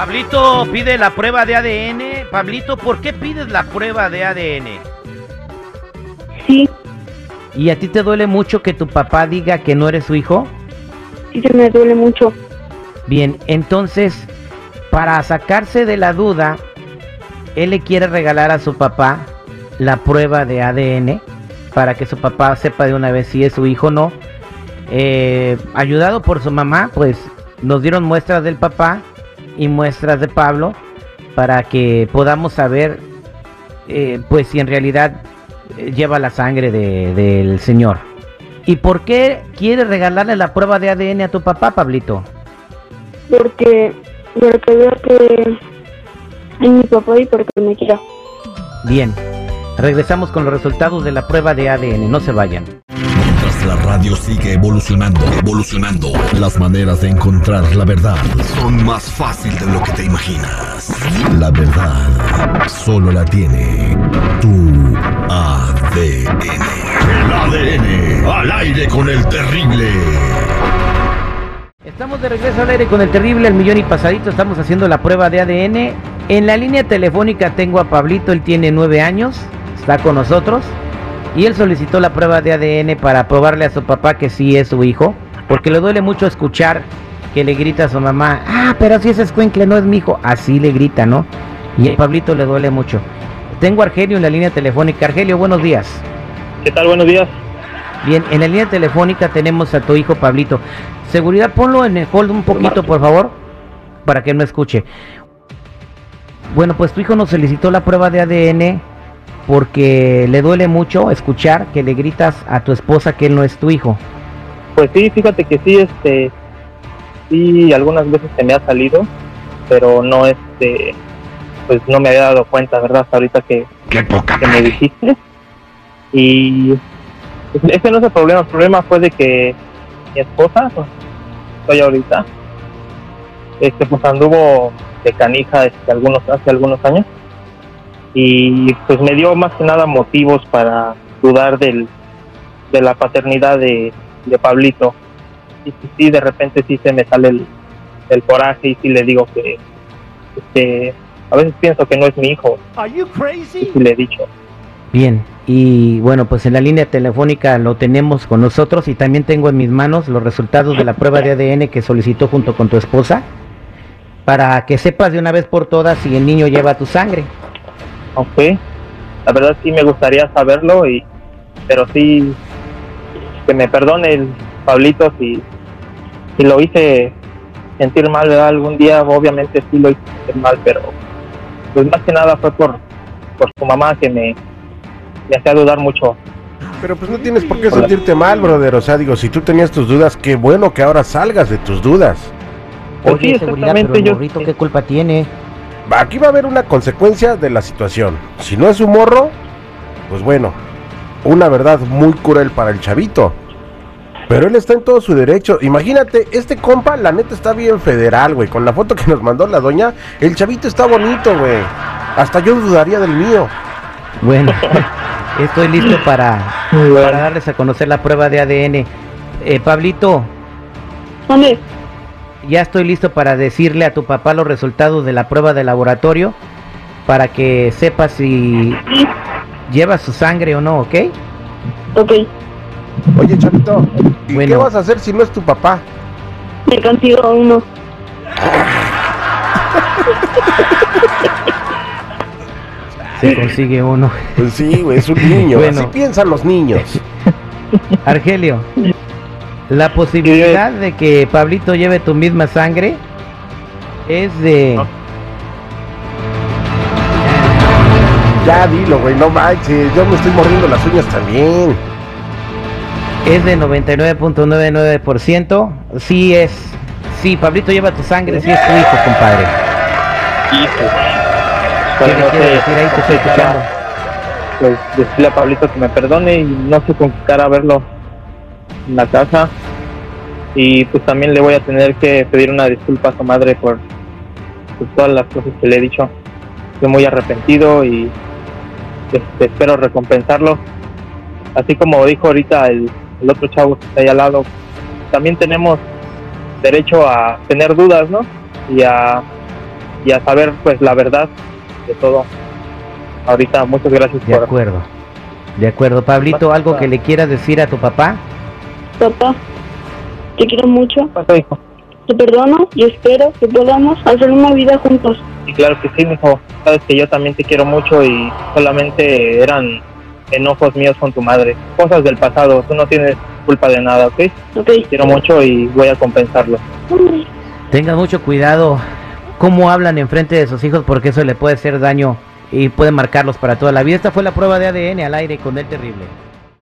Pablito pide la prueba de ADN. Pablito, ¿por qué pides la prueba de ADN? Sí, ¿Y a ti te duele mucho que tu papá diga que no eres su hijo? sí se me duele mucho. Bien, entonces, para sacarse de la duda, él le quiere regalar a su papá la prueba de ADN para que su papá sepa de una vez si es su hijo o no. Eh, ayudado por su mamá, pues nos dieron muestras del papá y muestras de Pablo para que podamos saber, eh, pues si en realidad eh, lleva la sangre de- del señor. ¿Y por qué quiere regalarle la prueba de ADN a tu papá, Pablito? Porque, porque veo que es mi papá y porque me quiera. Bien, regresamos con los resultados de la prueba de ADN, no se vayan. Mientras la radio sigue evolucionando, evolucionando, las maneras de encontrar la verdad son más fácil de lo que te imaginas. La verdad solo la tiene tu ADN. El ADN al aire con el terrible. Estamos de regreso al aire con el terrible El Millón y Pasadito, estamos haciendo la prueba de ADN. En la línea telefónica tengo a Pablito, él tiene nueve años, está con nosotros. Y él solicitó la prueba de ADN para probarle a su papá que sí es su hijo, porque le duele mucho escuchar que le grita a su mamá, ah, pero si ese escuincle no es mi hijo, así le grita, ¿no? Y a Pablito le duele mucho. Tengo a Argelio en la línea telefónica. Argelio, buenos días. ¿Qué tal? Buenos días. Bien, en la línea telefónica tenemos a tu hijo Pablito. Seguridad, ponlo en el hold un poquito, por favor, para que no escuche. Bueno, pues tu hijo nos solicitó la prueba de ADN porque le duele mucho escuchar que le gritas a tu esposa que él no es tu hijo. Pues sí, fíjate que sí, este, sí, algunas veces se me ha salido, pero no, este, pues no me había dado cuenta, ¿verdad? Hasta ahorita que, ¡Qué poca que me dijiste. Y ese no es el problema, el problema fue de que mi esposa, pues, estoy ahorita, este, pues anduvo de canija este, algunos, hace algunos años y pues me dio más que nada motivos para dudar del, de la paternidad de, de Pablito. Y sí, sí, de repente sí se me sale el, el coraje y sí le digo que este, a veces pienso que no es mi hijo. Y sí le he dicho. Bien, y bueno, pues en la línea telefónica lo tenemos con nosotros y también tengo en mis manos los resultados de la prueba de ADN que solicitó junto con tu esposa para que sepas de una vez por todas si el niño lleva tu sangre. Ok. La verdad sí me gustaría saberlo, y pero sí que me perdone el Pablito si, si lo hice sentir mal, ¿verdad? Algún día obviamente sí lo hice sentir mal, pero pues más que nada fue por, por su mamá que me, me hacía dudar mucho. Pero pues no tienes por qué sentirte mal, brother. O sea, digo, si tú tenías tus dudas, qué bueno que ahora salgas de tus dudas. Pues Oye, sí, seguridad, pero el yo- morrito, ¿qué culpa tiene? Aquí va a haber una consecuencia de la situación. Si no es un morro, pues bueno, una verdad muy cruel para el chavito. Pero él está en todo su derecho. Imagínate, este compa, la neta está bien federal, güey. Con la foto que nos mandó la doña, el chavito está bonito, güey. Hasta yo dudaría del mío. Bueno, estoy listo para, para darles a conocer la prueba de ADN. Eh, Pablito, ¿Dónde? Ya estoy listo para decirle a tu papá los resultados de la prueba de laboratorio para que sepa si lleva su sangre o no, ¿ok? Ok, Oye, chavito, ¿y qué vas a hacer si no es tu papá? me consigo uno. Se consigue uno. Pues sí, es un niño. Bueno. Así piensan los niños. Argelio, la posibilidad de que Pablito lleve tu misma sangre es de... No. Ya dilo, güey, no manches. Yo me estoy mordiendo las uñas también. Es de 99.99%. Sí es. Sí, Pablito lleva tu sangre, sí es tu hijo, compadre. Hijo. ¿Qué le no quiere sé, decir ahí? Te estoy escuchando. pues decirle a Pablito que me perdone y no sé con qué cara verlo en la casa. Y pues también le voy a tener que pedir una disculpa a su madre por, por todas las cosas que le he dicho. Estoy muy arrepentido y este, espero recompensarlo. Así como dijo ahorita el, el otro chavo que está ahí al lado, también tenemos derecho a tener dudas, ¿no? Y a, y a saber pues la verdad de todo. Ahorita muchas gracias De por acuerdo. De acuerdo. Pablito, ¿algo que le quieras decir a tu papá? Papá, te quiero mucho, pasó, hijo. te perdono y espero que podamos hacer una vida juntos. Y claro que sí, mijo. Sabes que yo también te quiero mucho y solamente eran enojos míos con tu madre. Cosas del pasado. Tú no tienes culpa de nada, ¿ok? Ok. Te quiero mucho y voy a compensarlo. Tengan mucho cuidado cómo hablan en frente de sus hijos porque eso le puede hacer daño y puede marcarlos para toda la vida. Esta fue la prueba de ADN al aire con el terrible.